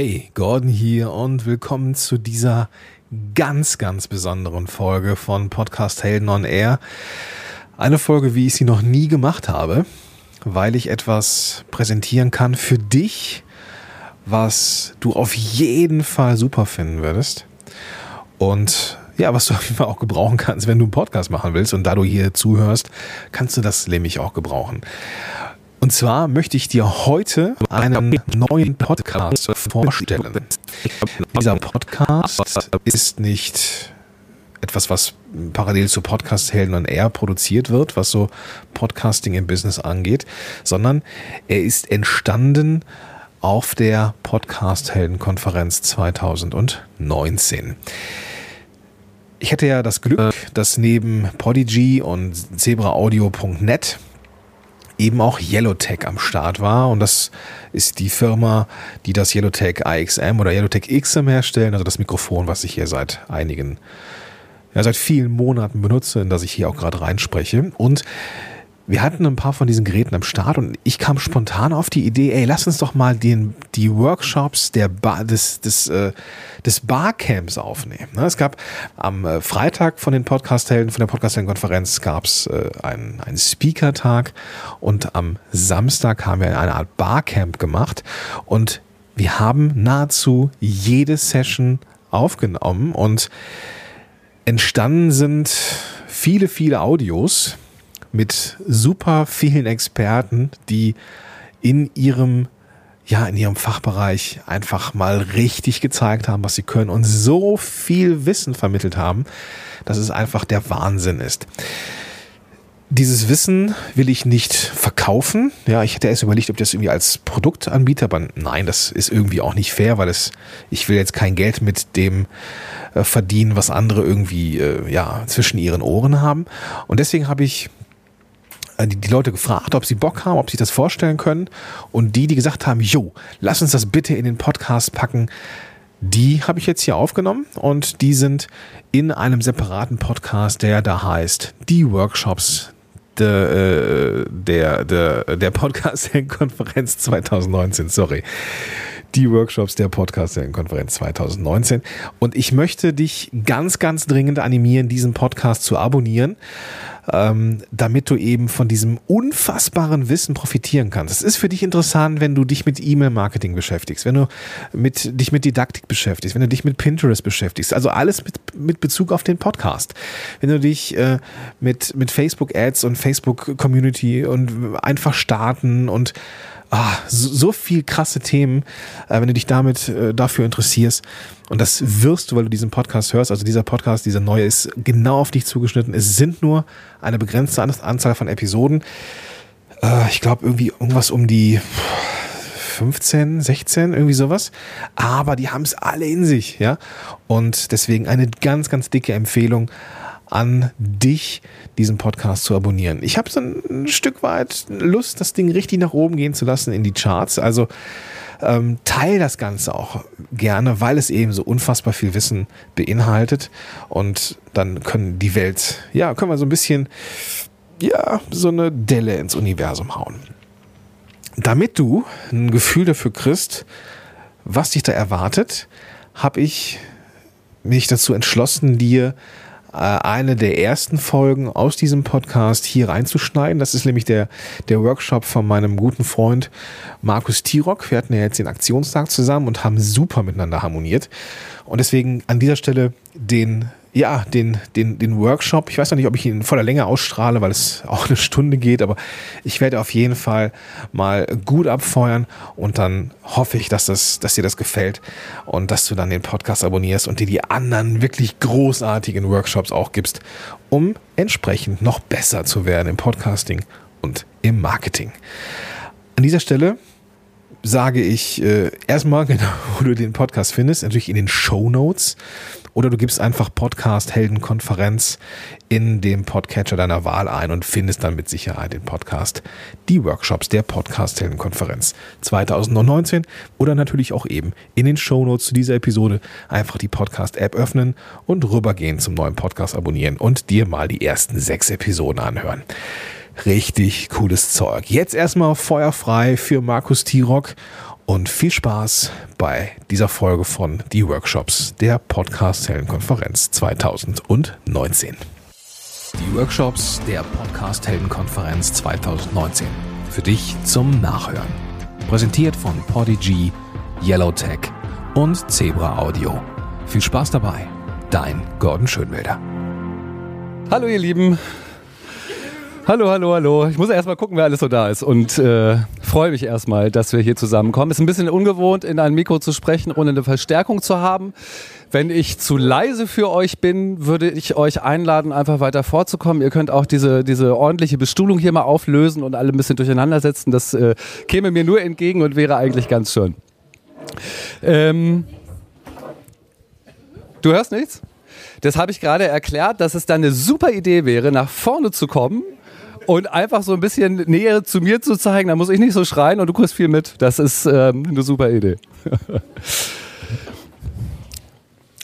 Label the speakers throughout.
Speaker 1: Hey, Gordon hier und willkommen zu dieser ganz, ganz besonderen Folge von Podcast Helden on Air. Eine Folge, wie ich sie noch nie gemacht habe, weil ich etwas präsentieren kann für dich, was du auf jeden Fall super finden würdest. Und ja, was du auf jeden Fall auch gebrauchen kannst, wenn du einen Podcast machen willst. Und da du hier zuhörst, kannst du das nämlich auch gebrauchen. Und zwar möchte ich dir heute einen neuen Podcast vorstellen. Dieser Podcast ist nicht etwas, was parallel zu Podcast Helden und Air produziert wird, was so Podcasting im Business angeht, sondern er ist entstanden auf der Podcast Helden Konferenz 2019. Ich hatte ja das Glück, dass neben Podigy und zebraaudio.net eben auch Yellowtech am Start war. Und das ist die Firma, die das Yellowtech AXM oder Yellowtech XM herstellen, also das Mikrofon, was ich hier seit einigen, ja, seit vielen Monaten benutze, in das ich hier auch gerade reinspreche. Und wir hatten ein paar von diesen Geräten am Start und ich kam spontan auf die Idee, ey, lass uns doch mal den, die Workshops der Bar, des, des, äh, des Barcamps aufnehmen. Ne? Es gab am äh, Freitag von den Podcast-Helden, von der Podcast-Helden-Konferenz gab es äh, einen, einen Speaker-Tag und am Samstag haben wir eine Art Barcamp gemacht und wir haben nahezu jede Session aufgenommen und entstanden sind viele, viele Audios, mit super vielen Experten, die in ihrem ja, in ihrem Fachbereich einfach mal richtig gezeigt haben, was sie können und so viel Wissen vermittelt haben, dass es einfach der Wahnsinn ist. Dieses Wissen will ich nicht verkaufen. Ja, ich hätte erst überlegt, ob ich das irgendwie als Produkt anbiete, aber nein, das ist irgendwie auch nicht fair, weil es, ich will jetzt kein Geld mit dem äh, verdienen, was andere irgendwie, äh, ja, zwischen ihren Ohren haben. Und deswegen habe ich die, die Leute gefragt, ob sie Bock haben, ob sie das vorstellen können. Und die, die gesagt haben, jo, lass uns das bitte in den Podcast packen, die habe ich jetzt hier aufgenommen und die sind in einem separaten Podcast, der da heißt Die Workshops der, äh, der, der, der Podcast-Konferenz 2019, sorry. Die Workshops der Podcast-Konferenz 2019. Und ich möchte dich ganz, ganz dringend animieren, diesen Podcast zu abonnieren ähm, damit du eben von diesem unfassbaren Wissen profitieren kannst. Es ist für dich interessant, wenn du dich mit E-Mail-Marketing beschäftigst, wenn du mit, dich mit Didaktik beschäftigst, wenn du dich mit Pinterest beschäftigst, also alles mit, mit Bezug auf den Podcast. Wenn du dich äh, mit, mit Facebook-Ads und Facebook-Community und einfach starten und ah, so, so viel krasse Themen, äh, wenn du dich damit äh, dafür interessierst. Und das wirst du, weil du diesen Podcast hörst. Also dieser Podcast, dieser neue ist genau auf dich zugeschnitten. Es sind nur eine begrenzte Anzahl von Episoden. Äh, ich glaube irgendwie irgendwas um die 15, 16, irgendwie sowas. Aber die haben es alle in sich, ja. Und deswegen eine ganz, ganz dicke Empfehlung an dich, diesen Podcast zu abonnieren. Ich habe so ein Stück weit Lust, das Ding richtig nach oben gehen zu lassen in die Charts. Also ähm, teil das Ganze auch gerne, weil es eben so unfassbar viel Wissen beinhaltet. Und dann können die Welt, ja, können wir so ein bisschen, ja, so eine Delle ins Universum hauen. Damit du ein Gefühl dafür kriegst, was dich da erwartet, habe ich mich dazu entschlossen, dir eine der ersten Folgen aus diesem Podcast hier reinzuschneiden. Das ist nämlich der, der Workshop von meinem guten Freund Markus Tirock. Wir hatten ja jetzt den Aktionstag zusammen und haben super miteinander harmoniert. Und deswegen an dieser Stelle den ja, den, den, den Workshop. Ich weiß noch nicht, ob ich ihn in voller Länge ausstrahle, weil es auch eine Stunde geht, aber ich werde auf jeden Fall mal gut abfeuern und dann hoffe ich, dass, das, dass dir das gefällt und dass du dann den Podcast abonnierst und dir die anderen wirklich großartigen Workshops auch gibst, um entsprechend noch besser zu werden im Podcasting und im Marketing. An dieser Stelle sage ich äh, erstmal, genau, wo du den Podcast findest, natürlich in den Show Notes. Oder du gibst einfach Podcast Heldenkonferenz in dem Podcatcher deiner Wahl ein und findest dann mit Sicherheit den Podcast, die Workshops der Podcast Heldenkonferenz 2019 oder natürlich auch eben in den Shownotes zu dieser Episode einfach die Podcast-App öffnen und rübergehen zum neuen Podcast abonnieren und dir mal die ersten sechs Episoden anhören. Richtig cooles Zeug. Jetzt erstmal feuerfrei für Markus Tirock und viel Spaß bei dieser Folge von Die Workshops der Podcast Heldenkonferenz 2019. Die Workshops der Podcast Heldenkonferenz 2019. Für dich zum Nachhören. Präsentiert von Podigy, Yellowtech und Zebra Audio. Viel Spaß dabei. Dein Gordon Schönwelder.
Speaker 2: Hallo ihr Lieben. Hallo, hallo, hallo. Ich muss erstmal gucken, wer alles so da ist und äh, freue mich erstmal, dass wir hier zusammenkommen. Ist ein bisschen ungewohnt, in ein Mikro zu sprechen, ohne eine Verstärkung zu haben. Wenn ich zu leise für euch bin, würde ich euch einladen, einfach weiter vorzukommen. Ihr könnt auch diese, diese ordentliche Bestuhlung hier mal auflösen und alle ein bisschen durcheinander setzen. Das äh, käme mir nur entgegen und wäre eigentlich ganz schön. Ähm, du hörst nichts? Das habe ich gerade erklärt, dass es dann eine super Idee wäre, nach vorne zu kommen und einfach so ein bisschen Nähe zu mir zu zeigen. Da muss ich nicht so schreien und du kriegst viel mit. Das ist ähm, eine super Idee.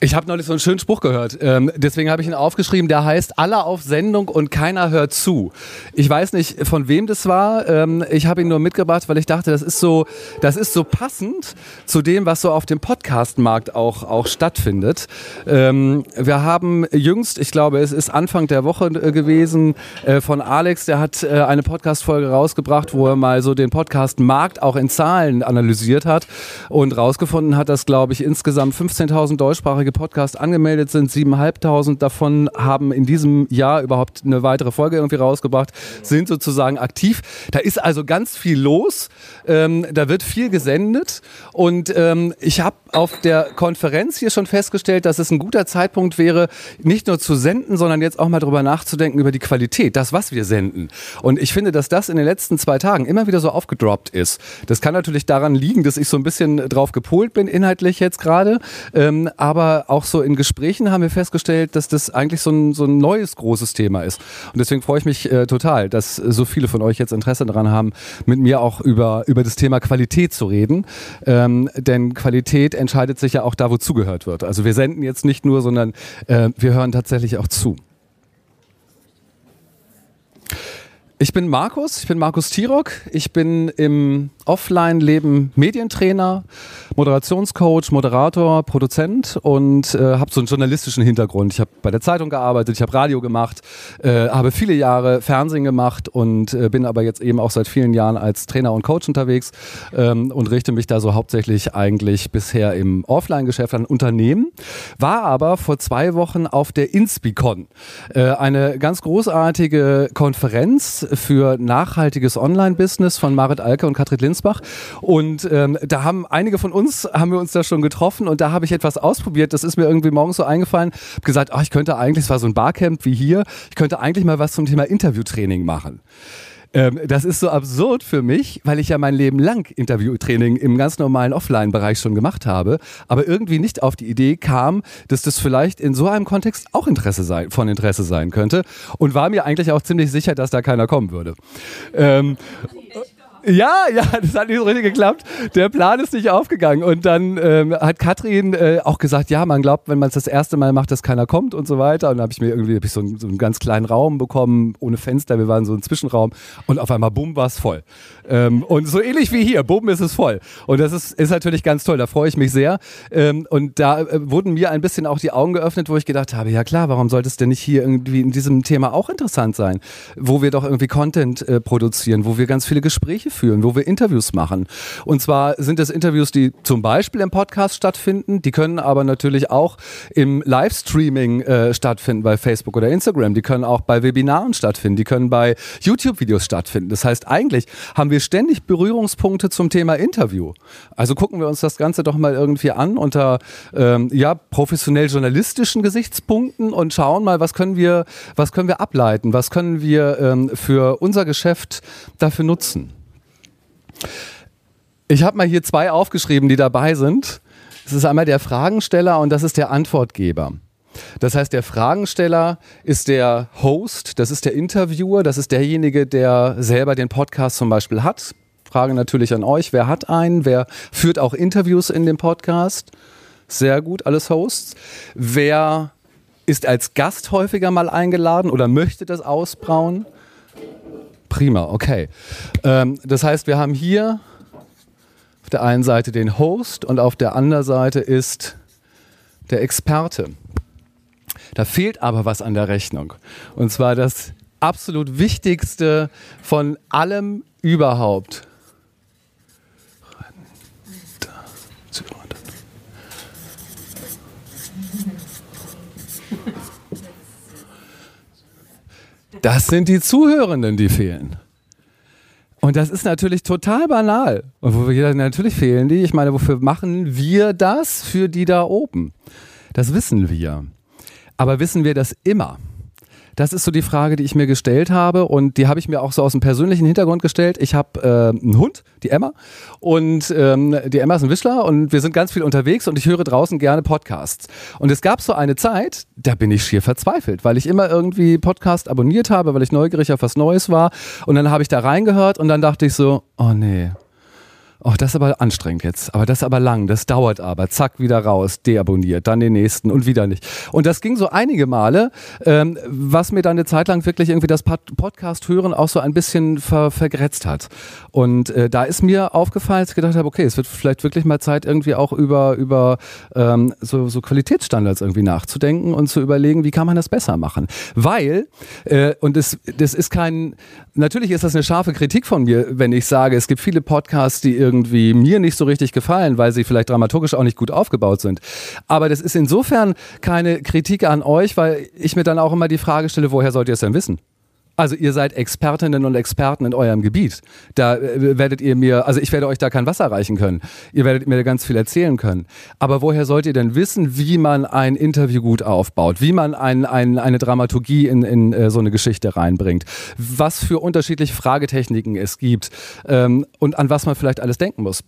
Speaker 2: Ich habe neulich so einen schönen Spruch gehört. Ähm, deswegen habe ich ihn aufgeschrieben. Der heißt: Alle auf Sendung und keiner hört zu. Ich weiß nicht, von wem das war. Ähm, ich habe ihn nur mitgebracht, weil ich dachte, das ist so, das ist so passend zu dem, was so auf dem Podcast-Markt auch, auch stattfindet. Ähm, wir haben jüngst, ich glaube, es ist Anfang der Woche äh, gewesen, äh, von Alex, der hat äh, eine Podcast-Folge rausgebracht, wo er mal so den Podcast-Markt auch in Zahlen analysiert hat und rausgefunden hat, dass, glaube ich, insgesamt 15.000 deutschsprachige Podcast angemeldet sind. 7.500 davon haben in diesem Jahr überhaupt eine weitere Folge irgendwie rausgebracht, sind sozusagen aktiv. Da ist also ganz viel los. Ähm, da wird viel gesendet. Und ähm, ich habe auf der Konferenz hier schon festgestellt, dass es ein guter Zeitpunkt wäre, nicht nur zu senden, sondern jetzt auch mal drüber nachzudenken über die Qualität, das, was wir senden. Und ich finde, dass das in den letzten zwei Tagen immer wieder so aufgedroppt ist. Das kann natürlich daran liegen, dass ich so ein bisschen drauf gepolt bin, inhaltlich jetzt gerade. Ähm, aber auch so in Gesprächen haben wir festgestellt, dass das eigentlich so ein, so ein neues großes Thema ist. Und deswegen freue ich mich äh, total, dass so viele von euch jetzt Interesse daran haben, mit mir auch über, über das Thema Qualität zu reden. Ähm, denn Qualität entscheidet sich ja auch da, wo zugehört wird. Also wir senden jetzt nicht nur, sondern äh, wir hören tatsächlich auch zu. Ich bin Markus, ich bin Markus Tirock. Ich bin im Offline-Leben Medientrainer, Moderationscoach, Moderator, Produzent und äh, habe so einen journalistischen Hintergrund. Ich habe bei der Zeitung gearbeitet, ich habe Radio gemacht, äh, habe viele Jahre Fernsehen gemacht und äh, bin aber jetzt eben auch seit vielen Jahren als Trainer und Coach unterwegs ähm, und richte mich da so hauptsächlich eigentlich bisher im Offline-Geschäft an Unternehmen. War aber vor zwei Wochen auf der Inspicon, äh, eine ganz großartige Konferenz für nachhaltiges Online-Business von Marit Alke und Katrin Linsbach. Und ähm, da haben einige von uns, haben wir uns da schon getroffen und da habe ich etwas ausprobiert. Das ist mir irgendwie morgens so eingefallen. Habe gesagt, oh, ich könnte eigentlich, es war so ein Barcamp wie hier, ich könnte eigentlich mal was zum Thema Interviewtraining machen. Ähm, das ist so absurd für mich, weil ich ja mein Leben lang Interviewtraining im ganz normalen Offline-Bereich schon gemacht habe, aber irgendwie nicht auf die Idee kam, dass das vielleicht in so einem Kontext auch Interesse sein, von Interesse sein könnte und war mir eigentlich auch ziemlich sicher, dass da keiner kommen würde. Ähm, ja, ja, das hat nicht so richtig geklappt. Der Plan ist nicht aufgegangen. Und dann ähm, hat Katrin äh, auch gesagt, ja, man glaubt, wenn man es das erste Mal macht, dass keiner kommt und so weiter. Und dann habe ich mir irgendwie hab ich so, einen, so einen ganz kleinen Raum bekommen, ohne Fenster. Wir waren so ein Zwischenraum. Und auf einmal, bumm, war es voll. Ähm, und so ähnlich wie hier, bumm, ist es voll. Und das ist, ist natürlich ganz toll. Da freue ich mich sehr. Ähm, und da äh, wurden mir ein bisschen auch die Augen geöffnet, wo ich gedacht habe, ja klar, warum sollte es denn nicht hier irgendwie in diesem Thema auch interessant sein? Wo wir doch irgendwie Content äh, produzieren, wo wir ganz viele Gespräche führen, wo wir Interviews machen. Und zwar sind es Interviews, die zum Beispiel im Podcast stattfinden, die können aber natürlich auch im Livestreaming äh, stattfinden bei Facebook oder Instagram, die können auch bei Webinaren stattfinden, die können bei YouTube-Videos stattfinden. Das heißt, eigentlich haben wir ständig Berührungspunkte zum Thema Interview. Also gucken wir uns das Ganze doch mal irgendwie an unter ähm, ja, professionell journalistischen Gesichtspunkten und schauen mal, was können wir, was können wir ableiten, was können wir ähm, für unser Geschäft dafür nutzen. Ich habe mal hier zwei aufgeschrieben, die dabei sind. Das ist einmal der Fragensteller und das ist der Antwortgeber. Das heißt, der Fragensteller ist der Host, das ist der Interviewer, das ist derjenige, der selber den Podcast zum Beispiel hat. Frage natürlich an euch, wer hat einen, wer führt auch Interviews in dem Podcast? Sehr gut, alles Hosts. Wer ist als Gast häufiger mal eingeladen oder möchte das ausbrauen? Prima, okay. Ähm, das heißt, wir haben hier auf der einen Seite den Host und auf der anderen Seite ist der Experte. Da fehlt aber was an der Rechnung. Und zwar das absolut Wichtigste von allem überhaupt. Das sind die Zuhörenden, die fehlen. Und das ist natürlich total banal. Und wo wir, natürlich fehlen die. Ich meine, wofür machen wir das für die da oben? Das wissen wir. Aber wissen wir das immer? Das ist so die Frage, die ich mir gestellt habe und die habe ich mir auch so aus dem persönlichen Hintergrund gestellt. Ich habe äh, einen Hund, die Emma, und ähm, die Emma ist ein Wischler und wir sind ganz viel unterwegs und ich höre draußen gerne Podcasts. Und es gab so eine Zeit, da bin ich schier verzweifelt, weil ich immer irgendwie Podcast abonniert habe, weil ich neugierig auf was Neues war und dann habe ich da reingehört und dann dachte ich so, oh nee, Oh, das ist aber anstrengend jetzt. Aber das ist aber lang. Das dauert aber. Zack, wieder raus. Deabonniert. Dann den nächsten und wieder nicht. Und das ging so einige Male, ähm, was mir dann eine Zeit lang wirklich irgendwie das Podcast hören auch so ein bisschen ver vergrätzt hat. Und äh, da ist mir aufgefallen, dass ich gedacht habe, okay, es wird vielleicht wirklich mal Zeit, irgendwie auch über, über ähm, so, so Qualitätsstandards irgendwie nachzudenken und zu überlegen, wie kann man das besser machen. Weil, äh, und das, das ist kein, natürlich ist das eine scharfe Kritik von mir, wenn ich sage, es gibt viele Podcasts, die irgendwie irgendwie mir nicht so richtig gefallen, weil sie vielleicht dramaturgisch auch nicht gut aufgebaut sind. Aber das ist insofern keine Kritik an euch, weil ich mir dann auch immer die Frage stelle, woher sollt ihr es denn wissen? Also ihr seid Expertinnen und Experten in eurem Gebiet. Da äh, werdet ihr mir, also ich werde euch da kein Wasser reichen können. Ihr werdet mir ganz viel erzählen können. Aber woher sollt ihr denn wissen, wie man ein Interview gut aufbaut, wie man ein, ein, eine Dramaturgie in, in äh, so eine Geschichte reinbringt, was für unterschiedliche Fragetechniken es gibt ähm, und an was man vielleicht alles denken muss?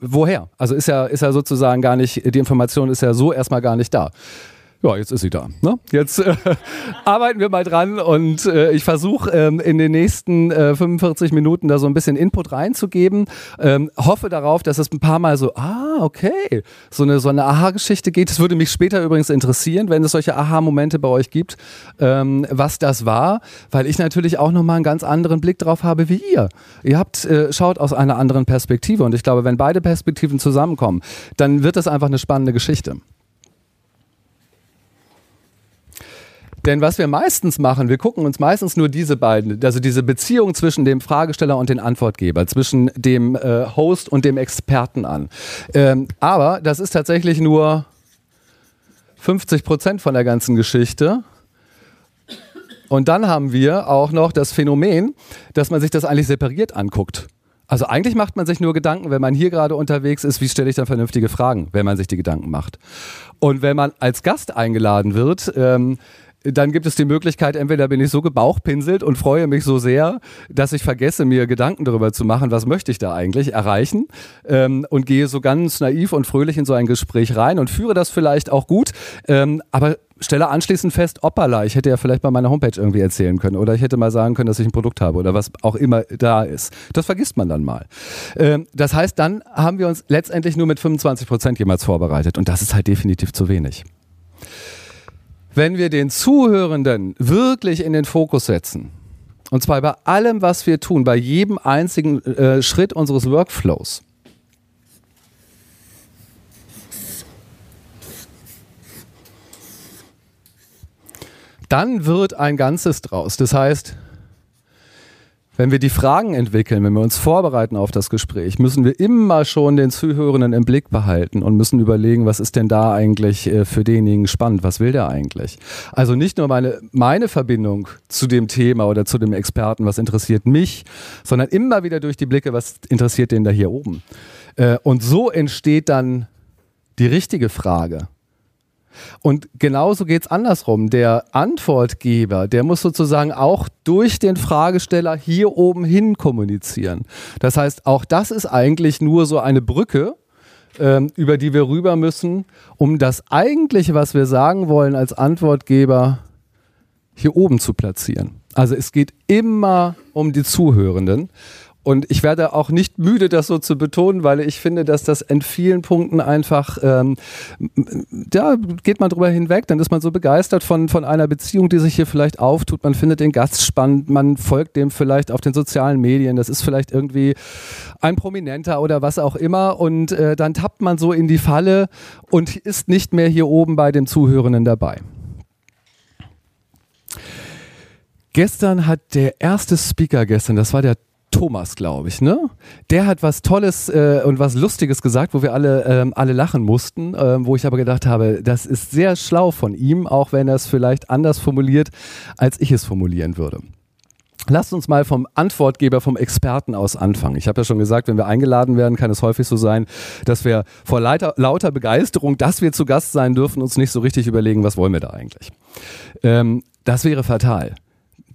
Speaker 2: Woher? Also ist ja, ist ja sozusagen gar nicht, die Information ist ja so erstmal gar nicht da ja, jetzt ist sie da. Ne? Jetzt äh, arbeiten wir mal dran und äh, ich versuche ähm, in den nächsten äh, 45 Minuten da so ein bisschen Input reinzugeben. Ähm, hoffe darauf, dass es ein paar Mal so, ah, okay, so eine, so eine Aha-Geschichte geht. Es würde mich später übrigens interessieren, wenn es solche Aha-Momente bei euch gibt, ähm, was das war, weil ich natürlich auch nochmal einen ganz anderen Blick drauf habe wie ihr. Ihr habt, äh, schaut aus einer anderen Perspektive und ich glaube, wenn beide Perspektiven zusammenkommen, dann wird das einfach eine spannende Geschichte. Denn was wir meistens machen, wir gucken uns meistens nur diese beiden, also diese Beziehung zwischen dem Fragesteller und dem Antwortgeber, zwischen dem äh, Host und dem Experten an. Ähm, aber das ist tatsächlich nur 50 Prozent von der ganzen Geschichte. Und dann haben wir auch noch das Phänomen, dass man sich das eigentlich separiert anguckt. Also eigentlich macht man sich nur Gedanken, wenn man hier gerade unterwegs ist, wie stelle ich dann vernünftige Fragen, wenn man sich die Gedanken macht. Und wenn man als Gast eingeladen wird, ähm, dann gibt es die Möglichkeit, entweder bin ich so gebauchpinselt und freue mich so sehr, dass ich vergesse, mir Gedanken darüber zu machen, was möchte ich da eigentlich erreichen ähm, und gehe so ganz naiv und fröhlich in so ein Gespräch rein und führe das vielleicht auch gut, ähm, aber stelle anschließend fest, opala, ich hätte ja vielleicht mal meine Homepage irgendwie erzählen können oder ich hätte mal sagen können, dass ich ein Produkt habe oder was auch immer da ist. Das vergisst man dann mal. Ähm, das heißt, dann haben wir uns letztendlich nur mit 25 Prozent jemals vorbereitet und das ist halt definitiv zu wenig wenn wir den Zuhörenden wirklich in den Fokus setzen, und zwar bei allem, was wir tun, bei jedem einzigen äh, Schritt unseres Workflows, dann wird ein Ganzes draus. Das heißt, wenn wir die Fragen entwickeln, wenn wir uns vorbereiten auf das Gespräch, müssen wir immer schon den Zuhörenden im Blick behalten und müssen überlegen, was ist denn da eigentlich äh, für denjenigen spannend? Was will der eigentlich? Also nicht nur meine, meine Verbindung zu dem Thema oder zu dem Experten, was interessiert mich, sondern immer wieder durch die Blicke, was interessiert den da hier oben? Äh, und so entsteht dann die richtige Frage. Und genauso geht es andersrum. Der Antwortgeber, der muss sozusagen auch durch den Fragesteller hier oben hin kommunizieren. Das heißt, auch das ist eigentlich nur so eine Brücke, ähm, über die wir rüber müssen, um das eigentliche, was wir sagen wollen als Antwortgeber, hier oben zu platzieren. Also es geht immer um die Zuhörenden. Und ich werde auch nicht müde, das so zu betonen, weil ich finde, dass das in vielen Punkten einfach, ähm, da geht man drüber hinweg, dann ist man so begeistert von, von einer Beziehung, die sich hier vielleicht auftut. Man findet den Gast spannend, man folgt dem vielleicht auf den sozialen Medien. Das ist vielleicht irgendwie ein Prominenter oder was auch immer. Und äh, dann tappt man so in die Falle und ist nicht mehr hier oben bei dem Zuhörenden dabei. Gestern hat der erste Speaker gestern, das war der Thomas, glaube ich, ne? Der hat was Tolles äh, und was Lustiges gesagt, wo wir alle, ähm, alle lachen mussten, äh, wo ich aber gedacht habe, das ist sehr schlau von ihm, auch wenn er es vielleicht anders formuliert, als ich es formulieren würde. Lasst uns mal vom Antwortgeber, vom Experten aus anfangen. Ich habe ja schon gesagt, wenn wir eingeladen werden, kann es häufig so sein, dass wir vor lauter, lauter Begeisterung, dass wir zu Gast sein dürfen, uns nicht so richtig überlegen, was wollen wir da eigentlich. Ähm, das wäre fatal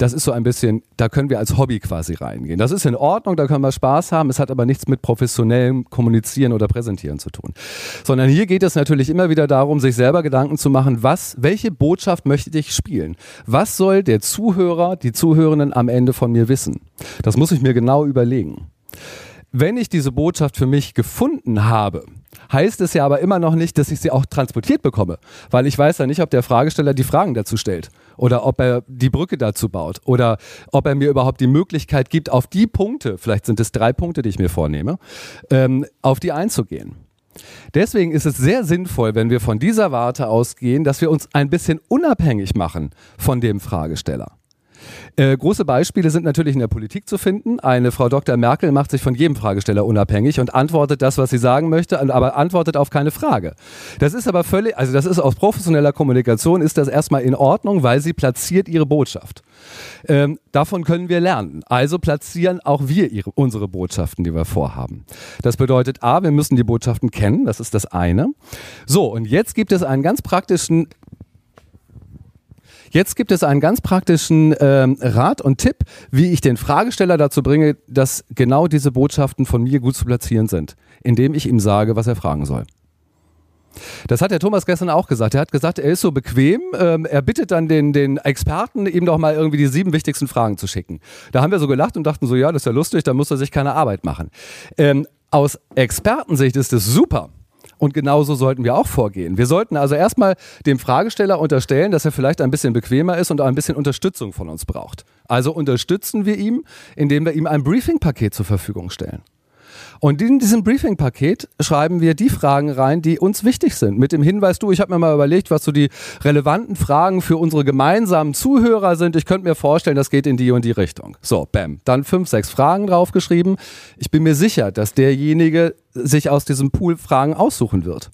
Speaker 2: das ist so ein bisschen, da können wir als Hobby quasi reingehen. Das ist in Ordnung, da können wir Spaß haben. Es hat aber nichts mit professionellem Kommunizieren oder Präsentieren zu tun. Sondern hier geht es natürlich immer wieder darum, sich selber Gedanken zu machen, was, welche Botschaft möchte ich spielen? Was soll der Zuhörer, die Zuhörenden am Ende von mir wissen? Das muss ich mir genau überlegen. Wenn ich diese Botschaft für mich gefunden habe, heißt es ja aber immer noch nicht, dass ich sie auch transportiert bekomme, weil ich weiß ja nicht, ob der Fragesteller die Fragen dazu stellt oder ob er die Brücke dazu baut oder ob er mir überhaupt die Möglichkeit gibt, auf die Punkte, vielleicht sind es drei Punkte, die ich mir vornehme, ähm, auf die einzugehen. Deswegen ist es sehr sinnvoll, wenn wir von dieser Warte ausgehen, dass wir uns ein bisschen unabhängig machen von dem Fragesteller. Äh, große Beispiele sind natürlich in der Politik zu finden. Eine Frau Dr. Merkel macht sich von jedem Fragesteller unabhängig und antwortet das, was sie sagen möchte, aber antwortet auf keine Frage. Das ist aber völlig, also das ist aus professioneller Kommunikation ist das erstmal in Ordnung, weil sie platziert ihre Botschaft. Ähm, davon können wir lernen. Also platzieren auch wir ihre, unsere Botschaften, die wir vorhaben. Das bedeutet, A, wir müssen die Botschaften kennen, das ist das eine. So, und jetzt gibt es einen ganz praktischen Jetzt gibt es einen ganz praktischen ähm, Rat und Tipp, wie ich den Fragesteller dazu bringe, dass genau diese Botschaften von mir gut zu platzieren sind, indem ich ihm sage, was er fragen soll. Das hat der Thomas gestern auch gesagt. Er hat gesagt, er ist so bequem. Ähm, er bittet dann den, den Experten, ihm doch mal irgendwie die sieben wichtigsten Fragen zu schicken. Da haben wir so gelacht und dachten so, ja, das ist ja lustig, da muss er sich keine Arbeit machen. Ähm, aus Expertensicht ist es super, und genauso sollten wir auch vorgehen. Wir sollten also erstmal dem Fragesteller unterstellen, dass er vielleicht ein bisschen bequemer ist und ein bisschen Unterstützung von uns braucht. Also unterstützen wir ihm, indem wir ihm ein Briefing-Paket zur Verfügung stellen. Und in diesem Briefing-Paket schreiben wir die Fragen rein, die uns wichtig sind. Mit dem Hinweis, du, ich habe mir mal überlegt, was so die relevanten Fragen für unsere gemeinsamen Zuhörer sind. Ich könnte mir vorstellen, das geht in die und die Richtung. So, bam. Dann fünf, sechs Fragen draufgeschrieben. Ich bin mir sicher, dass derjenige sich aus diesem Pool Fragen aussuchen wird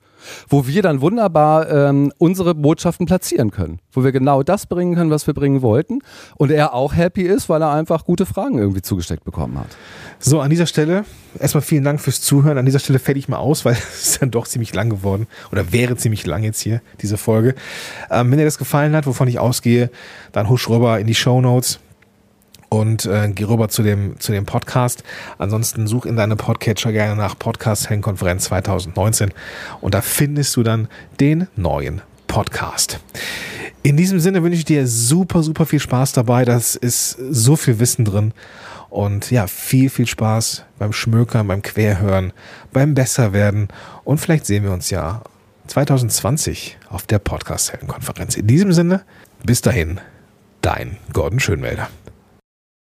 Speaker 2: wo wir dann wunderbar ähm, unsere Botschaften platzieren können, wo wir genau das bringen können, was wir bringen wollten und er auch happy ist, weil er einfach gute Fragen irgendwie zugesteckt bekommen hat.
Speaker 1: So, an dieser Stelle erstmal vielen Dank fürs Zuhören. An dieser Stelle fällt ich mal aus, weil es ist dann doch ziemlich lang geworden oder wäre ziemlich lang jetzt hier, diese Folge. Ähm, wenn dir das gefallen hat, wovon ich ausgehe, dann husch rüber in die Show Notes und äh, geh rüber zu dem, zu dem Podcast. Ansonsten such in deine Podcatcher gerne nach Podcast Heldenkonferenz 2019 und da findest du dann den neuen Podcast. In diesem Sinne wünsche ich dir super, super viel Spaß dabei. Das ist so viel Wissen drin. Und ja, viel, viel Spaß beim Schmökern, beim Querhören, beim Besserwerden. Und vielleicht sehen wir uns ja 2020 auf der Podcast-Heldenkonferenz. In diesem Sinne, bis dahin, dein Gordon Schönmelder.